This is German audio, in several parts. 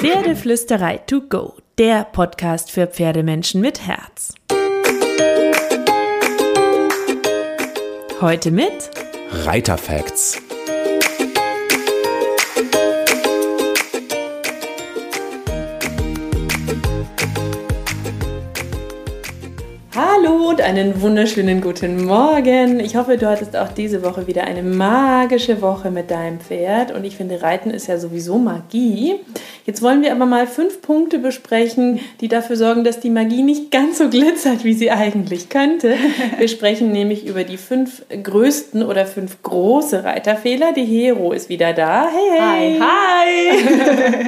Pferdeflüsterei to go, der Podcast für Pferdemenschen mit Herz. Heute mit Reiterfacts. Hallo und einen wunderschönen guten Morgen. Ich hoffe, du hattest auch diese Woche wieder eine magische Woche mit deinem Pferd. Und ich finde, Reiten ist ja sowieso Magie. Jetzt wollen wir aber mal fünf Punkte besprechen, die dafür sorgen, dass die Magie nicht ganz so glitzert, wie sie eigentlich könnte. Wir sprechen nämlich über die fünf größten oder fünf große Reiterfehler. Die Hero ist wieder da. Hey, hey. Hi, hi.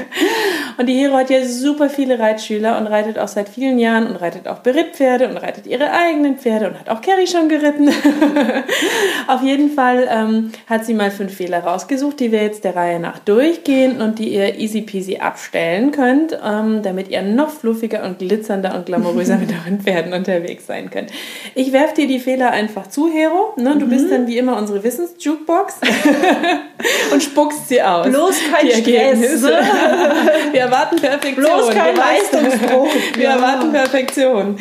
und die Hero hat ja super viele Reitschüler und reitet auch seit vielen Jahren und reitet auch Berittpferde und reitet ihre eigenen Pferde und hat auch Carrie schon geritten. Auf jeden Fall ähm, hat sie mal fünf Fehler rausgesucht, die wir jetzt der Reihe nach durchgehen und die ihr easy peasy abstellen könnt, ähm, damit ihr noch fluffiger und glitzernder und glamouröser mit euren Pferden unterwegs sein könnt. Ich werfe dir die Fehler einfach zu, Hero. Ne? Du mhm. bist dann wie immer unsere Wissensjukebox und spuckst sie aus. Bloß kein Stress. Wir erwarten Perfektion. Bloß kein Leistungsdruck. Wir ja. erwarten Perfektion.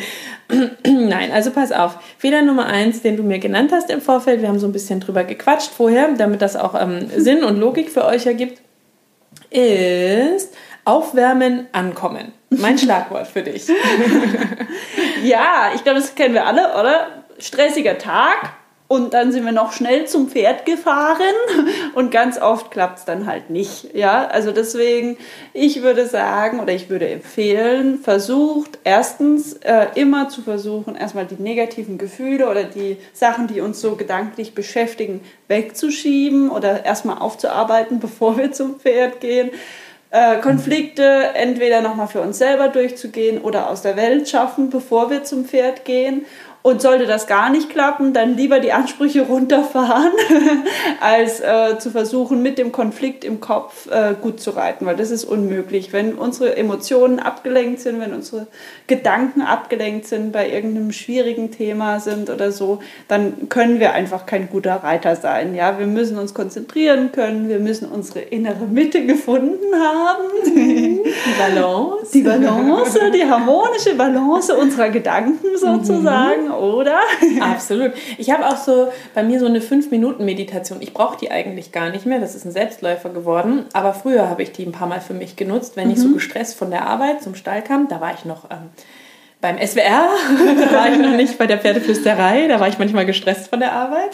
Nein, also pass auf. Fehler Nummer eins, den du mir genannt hast im Vorfeld, wir haben so ein bisschen drüber gequatscht vorher, damit das auch ähm, Sinn und Logik für euch ergibt, ist aufwärmen, ankommen. Mein Schlagwort für dich. ja, ich glaube, das kennen wir alle, oder? Stressiger Tag, und dann sind wir noch schnell zum Pferd gefahren und ganz oft klappt es dann halt nicht. Ja, also deswegen, ich würde sagen oder ich würde empfehlen, versucht erstens äh, immer zu versuchen, erstmal die negativen Gefühle oder die Sachen, die uns so gedanklich beschäftigen, wegzuschieben oder erstmal aufzuarbeiten, bevor wir zum Pferd gehen. Äh, Konflikte entweder nochmal für uns selber durchzugehen oder aus der Welt schaffen, bevor wir zum Pferd gehen und sollte das gar nicht klappen, dann lieber die Ansprüche runterfahren, als äh, zu versuchen, mit dem Konflikt im Kopf äh, gut zu reiten, weil das ist unmöglich. Wenn unsere Emotionen abgelenkt sind, wenn unsere Gedanken abgelenkt sind, bei irgendeinem schwierigen Thema sind oder so, dann können wir einfach kein guter Reiter sein. Ja, wir müssen uns konzentrieren können, wir müssen unsere innere Mitte gefunden haben. Die Balance. Die Balance, die harmonische Balance unserer Gedanken sozusagen. Mhm oder? Absolut. Ich habe auch so bei mir so eine 5-Minuten-Meditation. Ich brauche die eigentlich gar nicht mehr. Das ist ein Selbstläufer geworden. Aber früher habe ich die ein paar Mal für mich genutzt, wenn mhm. ich so mhm. gestresst von der Arbeit zum Stall kam. Da war ich noch. Ähm, beim SWR, da war ich noch nicht bei der Pferdeflüsterei, da war ich manchmal gestresst von der Arbeit.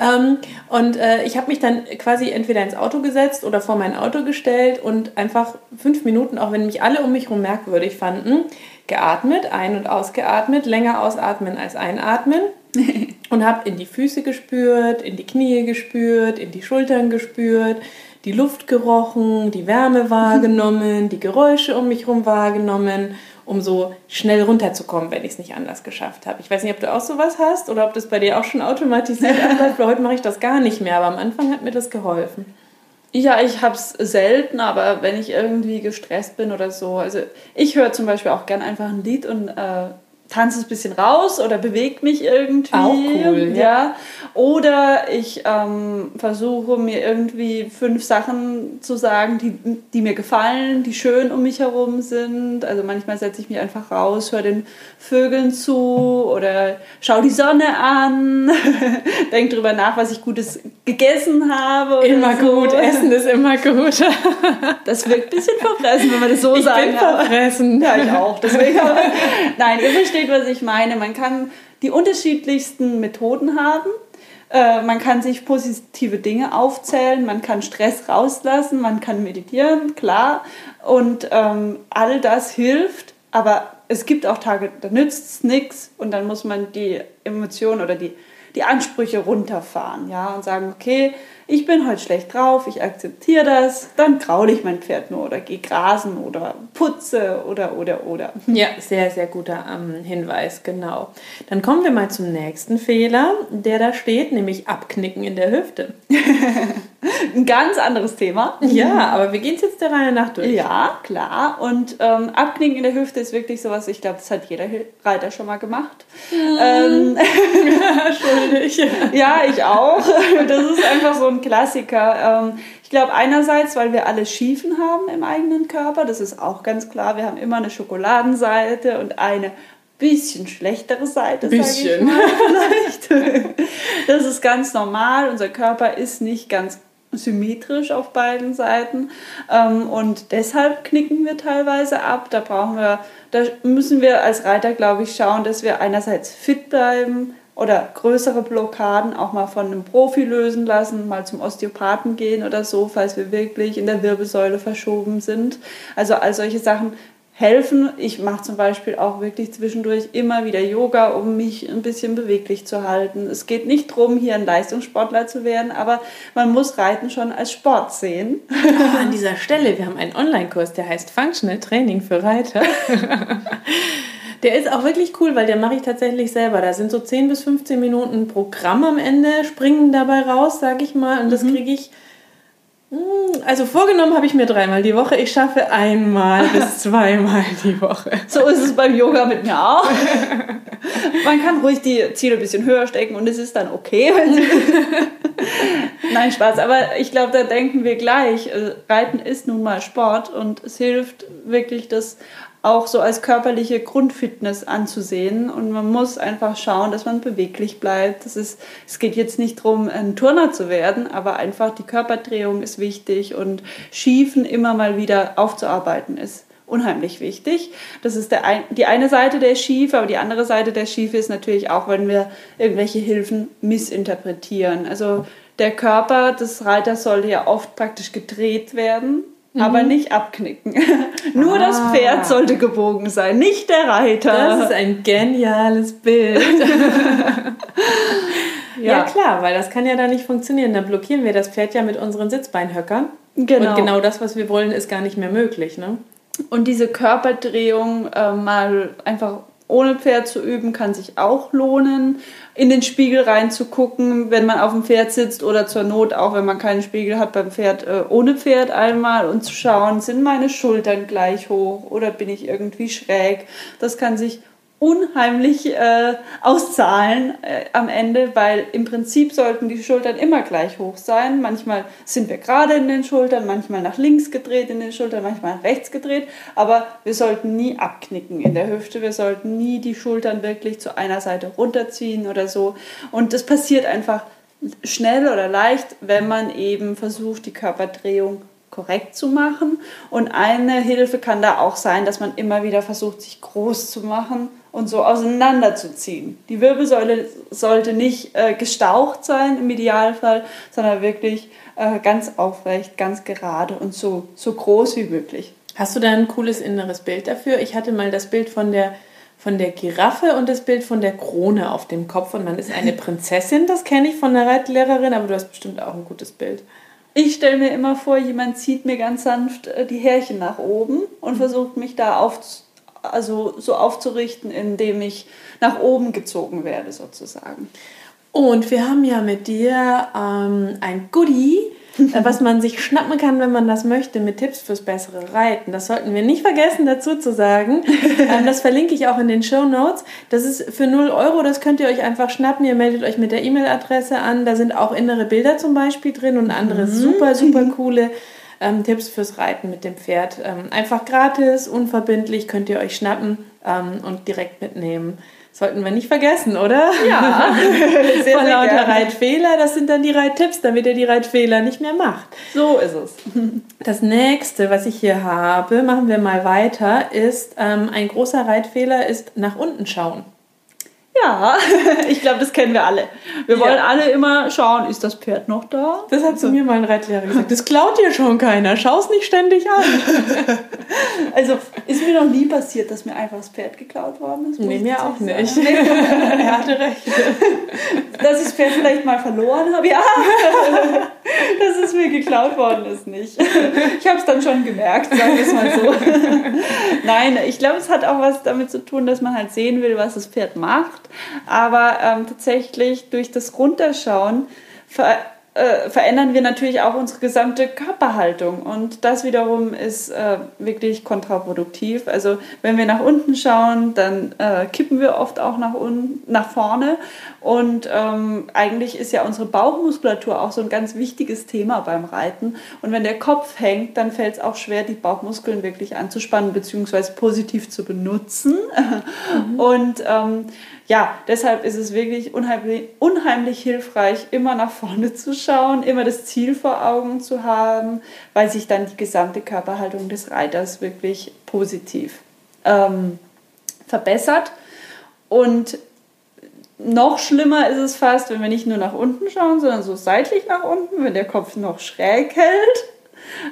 Ähm, und äh, ich habe mich dann quasi entweder ins Auto gesetzt oder vor mein Auto gestellt und einfach fünf Minuten, auch wenn mich alle um mich herum merkwürdig fanden, geatmet, ein- und ausgeatmet, länger ausatmen als einatmen und habe in die Füße gespürt, in die Knie gespürt, in die Schultern gespürt, die Luft gerochen, die Wärme wahrgenommen, die Geräusche um mich herum wahrgenommen, um so schnell runterzukommen, wenn ich es nicht anders geschafft habe. Ich weiß nicht, ob du auch sowas hast oder ob das bei dir auch schon automatisiert abläuft. Heute mache ich das gar nicht mehr, aber am Anfang hat mir das geholfen. Ja, ich habe es selten, aber wenn ich irgendwie gestresst bin oder so, also ich höre zum Beispiel auch gern einfach ein Lied und äh, tanze ein bisschen raus oder bewegt mich irgendwie. Auch cool, ja. ja. Oder ich ähm, versuche mir irgendwie fünf Sachen zu sagen, die, die mir gefallen, die schön um mich herum sind. Also manchmal setze ich mich einfach raus, höre den Vögeln zu oder schaue die Sonne an, denke darüber nach, was ich Gutes gegessen habe. Immer so. gut, Essen ist immer gut. das wirkt ein bisschen verfressen, wenn man das so ich sagen Ich bin verfressen. Ja, ich auch. Deswegen, nein, ihr versteht, was ich meine. Man kann die unterschiedlichsten Methoden haben. Äh, man kann sich positive Dinge aufzählen, man kann Stress rauslassen, man kann meditieren, klar. Und ähm, all das hilft, aber es gibt auch Tage, da nützt es nichts und dann muss man die Emotionen oder die, die Ansprüche runterfahren ja, und sagen, okay, ich bin heute schlecht drauf, ich akzeptiere das, dann graule ich mein Pferd nur oder gehe grasen oder putze oder oder oder. Ja, sehr, sehr guter ähm, Hinweis, genau. Dann kommen wir mal zum nächsten Fehler, der da steht, nämlich Abknicken in der Hüfte. Ein ganz anderes Thema. Ja, aber wir gehen es jetzt der Reihe nach durch. Ja, klar. Und ähm, Abknicken in der Hüfte ist wirklich sowas, ich glaube, das hat jeder Reiter schon mal gemacht. Ähm, Schuldig. ja, ich auch. Das ist einfach so ein Klassiker. Ähm, ich glaube einerseits, weil wir alle Schiefen haben im eigenen Körper, das ist auch ganz klar. Wir haben immer eine Schokoladenseite und eine bisschen schlechtere Seite, bisschen. Mal, vielleicht. Das ist ganz normal. Unser Körper ist nicht ganz symmetrisch auf beiden Seiten ähm, und deshalb knicken wir teilweise ab. Da brauchen wir, da müssen wir als Reiter, glaube ich, schauen, dass wir einerseits fit bleiben oder größere Blockaden auch mal von einem Profi lösen lassen, mal zum Osteopathen gehen oder so, falls wir wirklich in der Wirbelsäule verschoben sind. Also all solche Sachen helfen. Ich mache zum Beispiel auch wirklich zwischendurch immer wieder Yoga, um mich ein bisschen beweglich zu halten. Es geht nicht darum, hier ein Leistungssportler zu werden, aber man muss Reiten schon als Sport sehen. Oh, an dieser Stelle, wir haben einen Online-Kurs, der heißt Functional Training für Reiter. Der ist auch wirklich cool, weil der mache ich tatsächlich selber. Da sind so 10 bis 15 Minuten Programm am Ende, springen dabei raus, sage ich mal. Und das mhm. kriege ich also vorgenommen habe ich mir dreimal die Woche. Ich schaffe einmal bis zweimal die Woche. So ist es beim Yoga mit mir auch. Man kann ruhig die Ziele ein bisschen höher stecken und es ist dann okay. Nein, Spaß. Aber ich glaube, da denken wir gleich. Äh, Reiten ist nun mal Sport und es hilft wirklich, das auch so als körperliche Grundfitness anzusehen. Und man muss einfach schauen, dass man beweglich bleibt. Das ist, es geht jetzt nicht darum, ein Turner zu werden, aber einfach die Körperdrehung ist wichtig und Schiefen immer mal wieder aufzuarbeiten ist unheimlich wichtig. Das ist der ein, die eine Seite der Schiefe, aber die andere Seite der Schiefe ist natürlich auch, wenn wir irgendwelche Hilfen missinterpretieren. Also der Körper des Reiters sollte ja oft praktisch gedreht werden mhm. aber nicht abknicken. Nur ah. das Pferd sollte gebogen sein, nicht der Reiter. Das ist ein geniales Bild. ja. ja. klar, weil das kann ja dann nicht funktionieren. Dann blockieren wir das Pferd ja mit unseren Sitzbeinhöckern. Genau. Und genau das, was wir wollen, ist gar nicht mehr möglich. Ne? Und diese Körperdrehung äh, mal einfach ohne Pferd zu üben, kann sich auch lohnen. In den Spiegel reinzugucken, wenn man auf dem Pferd sitzt oder zur Not auch, wenn man keinen Spiegel hat beim Pferd, äh, ohne Pferd einmal und zu schauen, sind meine Schultern gleich hoch oder bin ich irgendwie schräg. Das kann sich unheimlich äh, auszahlen äh, am Ende, weil im Prinzip sollten die Schultern immer gleich hoch sein. Manchmal sind wir gerade in den Schultern, manchmal nach links gedreht in den Schultern, manchmal nach rechts gedreht, aber wir sollten nie abknicken in der Hüfte, wir sollten nie die Schultern wirklich zu einer Seite runterziehen oder so. Und das passiert einfach schnell oder leicht, wenn man eben versucht, die Körperdrehung korrekt zu machen. Und eine Hilfe kann da auch sein, dass man immer wieder versucht, sich groß zu machen und so auseinanderzuziehen. Die Wirbelsäule sollte nicht äh, gestaucht sein im Idealfall, sondern wirklich äh, ganz aufrecht, ganz gerade und so, so groß wie möglich. Hast du da ein cooles inneres Bild dafür? Ich hatte mal das Bild von der, von der Giraffe und das Bild von der Krone auf dem Kopf und man ist eine Prinzessin, das kenne ich von der Reitlehrerin, aber du hast bestimmt auch ein gutes Bild. Ich stelle mir immer vor, jemand zieht mir ganz sanft äh, die Härchen nach oben und versucht mich da aufzunehmen also so aufzurichten, indem ich nach oben gezogen werde sozusagen. Und wir haben ja mit dir ähm, ein Goodie, äh, was man sich schnappen kann, wenn man das möchte, mit Tipps fürs bessere Reiten. Das sollten wir nicht vergessen dazu zu sagen. Ähm, das verlinke ich auch in den Show Notes. Das ist für 0 Euro, das könnt ihr euch einfach schnappen. Ihr meldet euch mit der E-Mail-Adresse an. Da sind auch innere Bilder zum Beispiel drin und andere mhm. super, super coole ähm, Tipps fürs Reiten mit dem Pferd. Ähm, einfach gratis, unverbindlich, könnt ihr euch schnappen ähm, und direkt mitnehmen. Sollten wir nicht vergessen, oder? Ja. sehr, Von lauter Reitfehler, das sind dann die Reittipps, damit ihr die Reitfehler nicht mehr macht. So ist es. Das nächste, was ich hier habe, machen wir mal weiter, ist ähm, ein großer Reitfehler ist nach unten schauen. Ja, ich glaube, das kennen wir alle. Wir ja. wollen alle immer schauen, ist das Pferd noch da? Das hat zu mir mein Reitlehrer gesagt. Das klaut dir schon keiner. Schau es nicht ständig an. also ist mir noch nie passiert, dass mir einfach das Pferd geklaut worden ist. Nee, mir auch nicht. er hatte recht. Dass ich das Pferd vielleicht mal verloren habe, ja. Dass es mir geklaut worden ist, nicht. Ich habe es dann schon gemerkt, sagen wir es mal so. Nein, ich glaube, es hat auch was damit zu tun, dass man halt sehen will, was das Pferd macht aber ähm, tatsächlich durch das Runterschauen ver äh, verändern wir natürlich auch unsere gesamte Körperhaltung. Und das wiederum ist äh, wirklich kontraproduktiv. Also wenn wir nach unten schauen, dann äh, kippen wir oft auch nach, unten, nach vorne. Und ähm, eigentlich ist ja unsere Bauchmuskulatur auch so ein ganz wichtiges Thema beim Reiten. Und wenn der Kopf hängt, dann fällt es auch schwer, die Bauchmuskeln wirklich anzuspannen bzw. positiv zu benutzen. Mhm. Und ähm, ja, deshalb ist es wirklich unheimlich, unheimlich hilfreich, immer nach vorne zu schauen, immer das Ziel vor Augen zu haben, weil sich dann die gesamte Körperhaltung des Reiters wirklich positiv ähm, verbessert. Und noch schlimmer ist es fast, wenn wir nicht nur nach unten schauen, sondern so seitlich nach unten, wenn der Kopf noch schräg hält.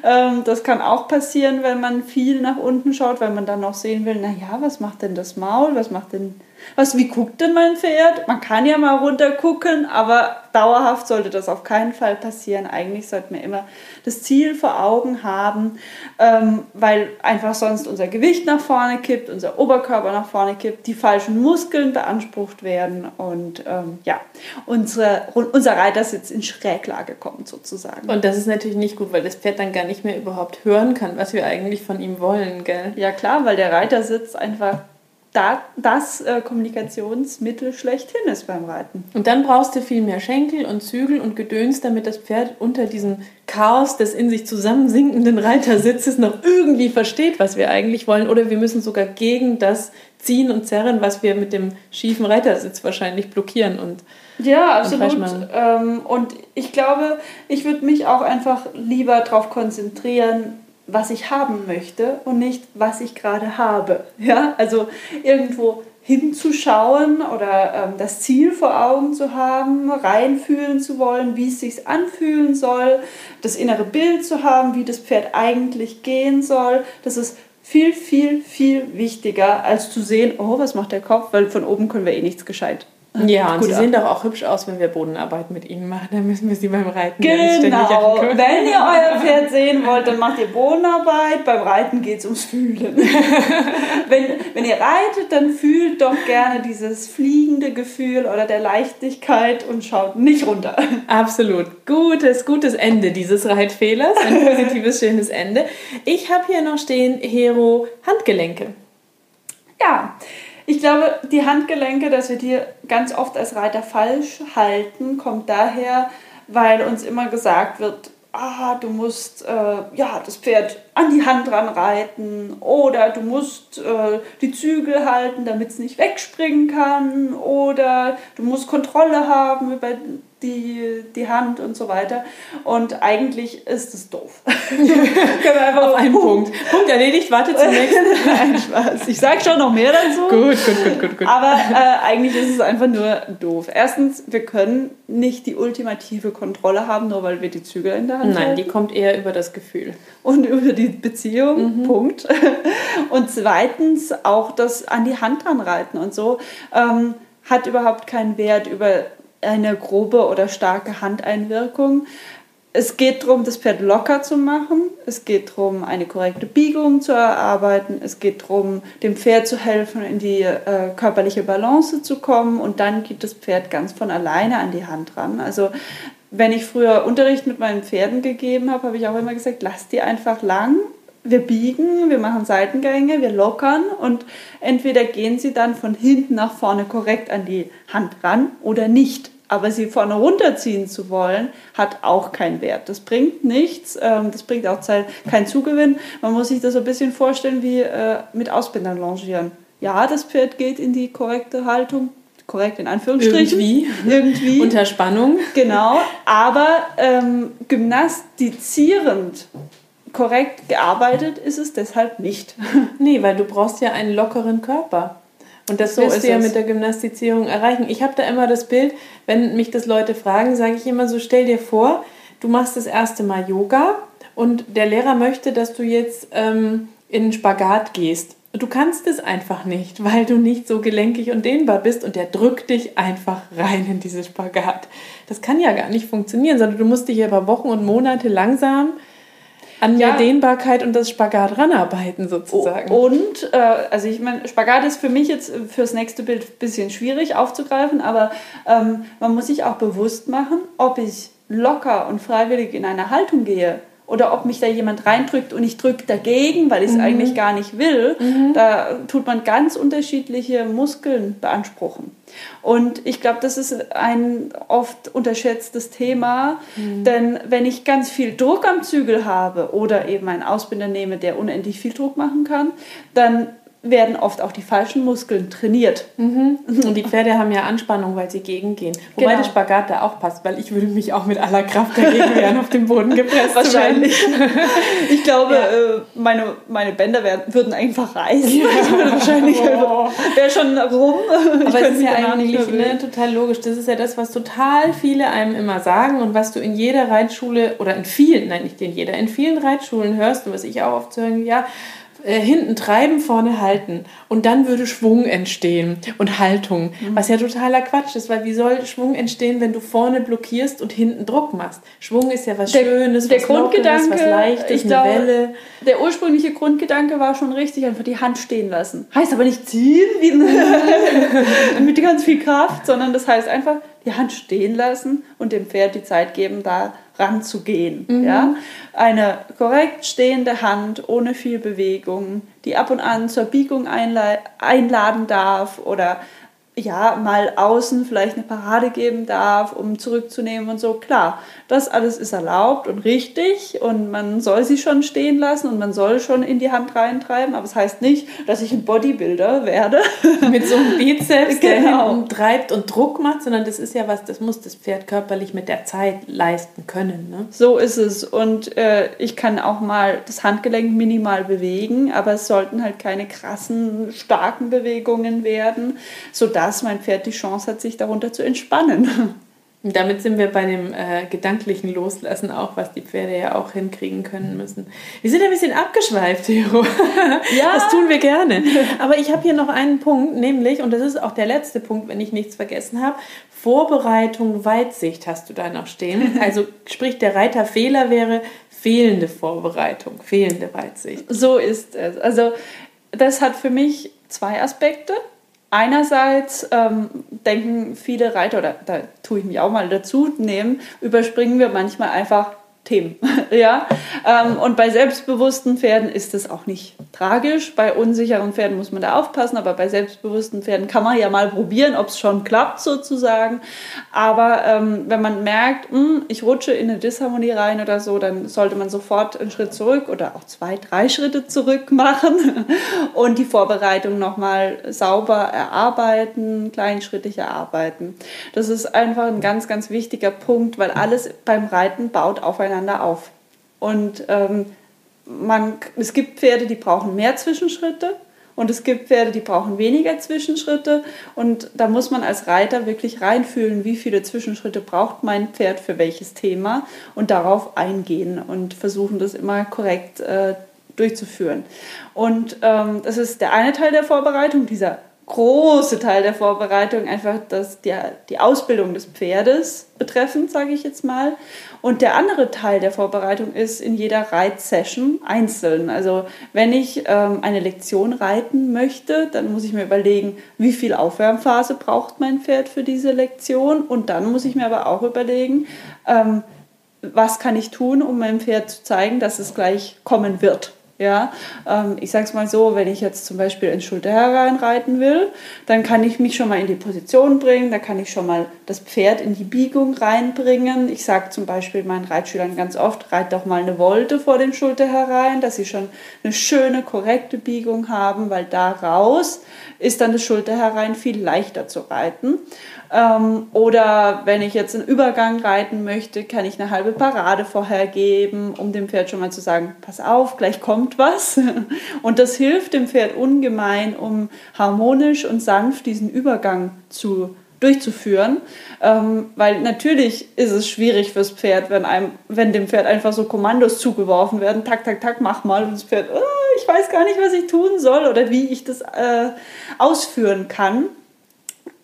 Ähm, das kann auch passieren, wenn man viel nach unten schaut, weil man dann noch sehen will, naja, was macht denn das Maul, was macht denn was, wie guckt denn mein Pferd? Man kann ja mal runter gucken, aber dauerhaft sollte das auf keinen Fall passieren. Eigentlich sollten wir immer das Ziel vor Augen haben, ähm, weil einfach sonst unser Gewicht nach vorne kippt, unser Oberkörper nach vorne kippt, die falschen Muskeln beansprucht werden und ähm, ja, unsere, unser Reitersitz in Schräglage kommt sozusagen. Und das ist natürlich nicht gut, weil das Pferd dann gar nicht mehr überhaupt hören kann, was wir eigentlich von ihm wollen, gell? Ja klar, weil der Reitersitz einfach da, das äh, Kommunikationsmittel schlechthin ist beim Reiten. Und dann brauchst du viel mehr Schenkel und Zügel und Gedöns, damit das Pferd unter diesem Chaos des in sich zusammensinkenden Reitersitzes noch irgendwie versteht, was wir eigentlich wollen. Oder wir müssen sogar gegen das ziehen und zerren, was wir mit dem schiefen Reitersitz wahrscheinlich blockieren und ja, absolut. Und, ähm, und ich glaube, ich würde mich auch einfach lieber darauf konzentrieren, was ich haben möchte und nicht, was ich gerade habe. Ja? Also irgendwo hinzuschauen oder ähm, das Ziel vor Augen zu haben, reinfühlen zu wollen, wie es sich anfühlen soll, das innere Bild zu haben, wie das Pferd eigentlich gehen soll. Das ist viel, viel, viel wichtiger, als zu sehen, oh, was macht der Kopf, weil von oben können wir eh nichts gescheit ja, und sie ab. sehen doch auch hübsch aus, wenn wir Bodenarbeit mit ihnen machen. Dann müssen wir sie beim Reiten Genau. Wenn ihr euer Pferd sehen wollt, dann macht ihr Bodenarbeit. Beim Reiten geht es ums Fühlen. wenn, wenn ihr reitet, dann fühlt doch gerne dieses fliegende Gefühl oder der Leichtigkeit und schaut nicht runter. Absolut. Gutes, gutes Ende dieses Reitfehlers. Ein positives, schönes Ende. Ich habe hier noch stehen Hero Handgelenke. Ich glaube, die Handgelenke, dass wir die ganz oft als Reiter falsch halten, kommt daher, weil uns immer gesagt wird, ah, du musst äh, ja, das Pferd an die Hand dran reiten oder du musst äh, die Zügel halten, damit es nicht wegspringen kann oder du musst Kontrolle haben über die, die Hand und so weiter. Und eigentlich ist es doof. Können wir einfach auf einen Punkt. Punkt erledigt, warte zum nächsten. Nein, Spaß. Ich sage schon noch mehr dazu. Gut, gut, gut, gut, gut. Aber äh, eigentlich ist es einfach nur doof. Erstens, wir können nicht die ultimative Kontrolle haben, nur weil wir die Zügel in der Hand Nein, halten. die kommt eher über das Gefühl. Und über die Beziehung, mhm. Punkt. Und zweitens auch das an die Hand dran reiten und so. Ähm, hat überhaupt keinen Wert über eine grobe oder starke Handeinwirkung. Es geht darum, das Pferd locker zu machen. Es geht darum, eine korrekte Biegung zu erarbeiten. Es geht darum, dem Pferd zu helfen, in die äh, körperliche Balance zu kommen. Und dann geht das Pferd ganz von alleine an die Hand ran. Also wenn ich früher Unterricht mit meinen Pferden gegeben habe, habe ich auch immer gesagt, lass die einfach lang wir biegen, wir machen Seitengänge, wir lockern und entweder gehen sie dann von hinten nach vorne korrekt an die Hand ran oder nicht. Aber sie vorne runterziehen zu wollen, hat auch keinen Wert. Das bringt nichts, ähm, das bringt auch keinen Zugewinn. Man muss sich das so ein bisschen vorstellen wie äh, mit Ausbindern longieren. Ja, das Pferd geht in die korrekte Haltung, korrekt in Anführungsstrichen. Irgendwie. Irgendwie. Unter Spannung. Genau. Aber ähm, gymnastizierend korrekt gearbeitet ist es deshalb nicht. Nee, weil du brauchst ja einen lockeren Körper. Und das so willst du ja mit der Gymnastizierung erreichen. Ich habe da immer das Bild, wenn mich das Leute fragen, sage ich immer so, stell dir vor, du machst das erste Mal Yoga und der Lehrer möchte, dass du jetzt ähm, in Spagat gehst. Du kannst es einfach nicht, weil du nicht so gelenkig und dehnbar bist und der drückt dich einfach rein in dieses Spagat. Das kann ja gar nicht funktionieren, sondern du musst dich über Wochen und Monate langsam an ja. der Dehnbarkeit und das Spagat ranarbeiten sozusagen. Und, äh, also ich meine, Spagat ist für mich jetzt fürs nächste Bild ein bisschen schwierig aufzugreifen, aber ähm, man muss sich auch bewusst machen, ob ich locker und freiwillig in eine Haltung gehe, oder ob mich da jemand reindrückt und ich drücke dagegen, weil ich es mhm. eigentlich gar nicht will, mhm. da tut man ganz unterschiedliche Muskeln beanspruchen. Und ich glaube, das ist ein oft unterschätztes Thema, mhm. denn wenn ich ganz viel Druck am Zügel habe oder eben einen Ausbinder nehme, der unendlich viel Druck machen kann, dann werden oft auch die falschen Muskeln trainiert. Mhm. Und die Pferde haben ja Anspannung, weil sie gegengehen. Wobei genau. der Spagat da auch passt, weil ich würde mich auch mit aller Kraft dagegen wehren, auf den Boden gepresst Wahrscheinlich. ich glaube, ja. äh, meine, meine Bänder werden, würden einfach reißen. Ja. Ich würde wahrscheinlich oh. wäre schon rum. Aber es ist ja eigentlich ne, total logisch. Das ist ja das, was total viele einem immer sagen und was du in jeder Reitschule oder in vielen, nein nicht in jeder, in vielen Reitschulen hörst und was ich auch oft höre, ja, äh, hinten treiben, vorne halten. Und dann würde Schwung entstehen und Haltung. Mhm. Was ja totaler Quatsch ist, weil wie soll Schwung entstehen, wenn du vorne blockierst und hinten Druck machst? Schwung ist ja was der, Schönes, der was Grundgedanke, Lockeres, was Leichtes, eine glaube, Welle. Der ursprüngliche Grundgedanke war schon richtig, einfach die Hand stehen lassen. Heißt aber nicht ziehen wie mit ganz viel Kraft, sondern das heißt einfach die Hand stehen lassen und dem Pferd die Zeit geben, da ranzugehen. Mhm. Ja? Eine korrekt stehende Hand ohne viel Bewegung, die ab und an zur Biegung einladen darf oder ja, mal außen vielleicht eine Parade geben darf, um zurückzunehmen und so. Klar, das alles ist erlaubt und richtig und man soll sie schon stehen lassen und man soll schon in die Hand reintreiben, aber es das heißt nicht, dass ich ein Bodybuilder werde. Mit so einem Bizeps, der genau. hinten treibt und Druck macht, sondern das ist ja was, das muss das Pferd körperlich mit der Zeit leisten können. Ne? So ist es und äh, ich kann auch mal das Handgelenk minimal bewegen, aber es sollten halt keine krassen, starken Bewegungen werden, sodass dass mein Pferd die Chance hat, sich darunter zu entspannen. Und damit sind wir bei dem äh, gedanklichen Loslassen auch, was die Pferde ja auch hinkriegen können müssen. Wir sind ein bisschen abgeschweift, Hero. Ja. Das tun wir gerne. Aber ich habe hier noch einen Punkt, nämlich, und das ist auch der letzte Punkt, wenn ich nichts vergessen habe, Vorbereitung, Weitsicht hast du da noch stehen. Also sprich, der Reiterfehler wäre fehlende Vorbereitung, fehlende Weitsicht. So ist es. Also das hat für mich zwei Aspekte. Einerseits ähm, denken viele Reiter, oder da tue ich mich auch mal dazu nehmen, überspringen wir manchmal einfach Themen. ja? Ähm, und bei selbstbewussten Pferden ist es auch nicht tragisch. Bei unsicheren Pferden muss man da aufpassen, aber bei selbstbewussten Pferden kann man ja mal probieren, ob es schon klappt sozusagen. Aber ähm, wenn man merkt, mh, hm, ich rutsche in eine Disharmonie rein oder so, dann sollte man sofort einen Schritt zurück oder auch zwei, drei Schritte zurück machen und die Vorbereitung nochmal sauber erarbeiten, kleinschrittig erarbeiten. Das ist einfach ein ganz, ganz wichtiger Punkt, weil alles beim Reiten baut aufeinander aufeinander auf. Und ähm, man, es gibt Pferde, die brauchen mehr Zwischenschritte und es gibt Pferde, die brauchen weniger Zwischenschritte. Und da muss man als Reiter wirklich reinfühlen, wie viele Zwischenschritte braucht mein Pferd für welches Thema und darauf eingehen und versuchen, das immer korrekt äh, durchzuführen. Und ähm, das ist der eine Teil der Vorbereitung, dieser große Teil der Vorbereitung einfach das, die, die Ausbildung des Pferdes betreffend, sage ich jetzt mal. Und der andere Teil der Vorbereitung ist in jeder Reitsession einzeln. Also wenn ich ähm, eine Lektion reiten möchte, dann muss ich mir überlegen, wie viel Aufwärmphase braucht mein Pferd für diese Lektion. Und dann muss ich mir aber auch überlegen, ähm, was kann ich tun, um meinem Pferd zu zeigen, dass es gleich kommen wird. Ja, ähm, ich sage es mal so, wenn ich jetzt zum Beispiel ins Schulter hereinreiten will, dann kann ich mich schon mal in die Position bringen, da kann ich schon mal das Pferd in die Biegung reinbringen. Ich sage zum Beispiel meinen Reitschülern ganz oft, reit doch mal eine Wolte vor den Schulter herein, dass sie schon eine schöne, korrekte Biegung haben, weil daraus ist dann das Schulter herein viel leichter zu reiten. Ähm, oder wenn ich jetzt einen Übergang reiten möchte, kann ich eine halbe Parade vorher geben, um dem Pferd schon mal zu sagen, pass auf, gleich kommt was. Und das hilft dem Pferd ungemein, um harmonisch und sanft diesen Übergang zu durchzuführen, ähm, weil natürlich ist es schwierig fürs Pferd, wenn, einem, wenn dem Pferd einfach so Kommandos zugeworfen werden, tak, tak, tak, mach mal und das Pferd, oh, ich weiß gar nicht, was ich tun soll oder wie ich das äh, ausführen kann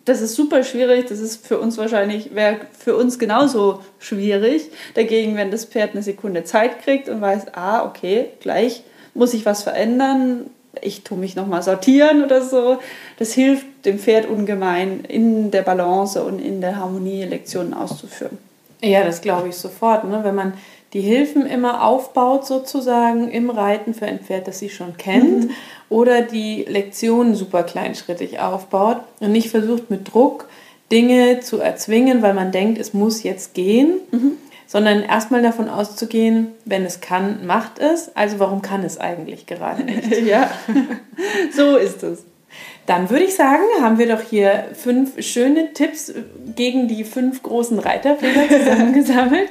das ist super schwierig. Das ist für uns wahrscheinlich, wäre für uns genauso schwierig. Dagegen, wenn das Pferd eine Sekunde Zeit kriegt und weiß, ah, okay, gleich muss ich was verändern, ich tue mich nochmal sortieren oder so, das hilft dem Pferd ungemein, in der Balance und in der Harmonie Lektionen auszuführen. Ja, das glaube ich sofort. Ne? Wenn man die Hilfen immer aufbaut, sozusagen im Reiten für ein Pferd, das sie schon kennt, mhm. oder die Lektionen super kleinschrittig aufbaut und nicht versucht mit Druck Dinge zu erzwingen, weil man denkt, es muss jetzt gehen, mhm. Sondern erstmal davon auszugehen, wenn es kann, macht es. Also warum kann es eigentlich gerade nicht? ja, so ist es. Dann würde ich sagen, haben wir doch hier fünf schöne Tipps gegen die fünf großen Reiterfehler zusammengesammelt.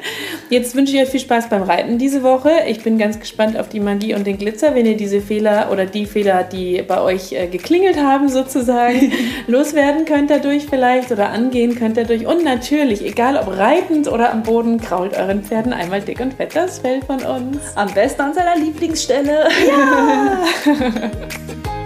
Jetzt wünsche ich euch viel Spaß beim Reiten diese Woche. Ich bin ganz gespannt auf die Magie und den Glitzer, wenn ihr diese Fehler oder die Fehler, die bei euch äh, geklingelt haben, sozusagen, loswerden könnt dadurch vielleicht oder angehen könnt dadurch. Und natürlich, egal ob reitend oder am Boden, krault euren Pferden einmal dick und fett das Fell von uns. Am besten an seiner Lieblingsstelle. Ja!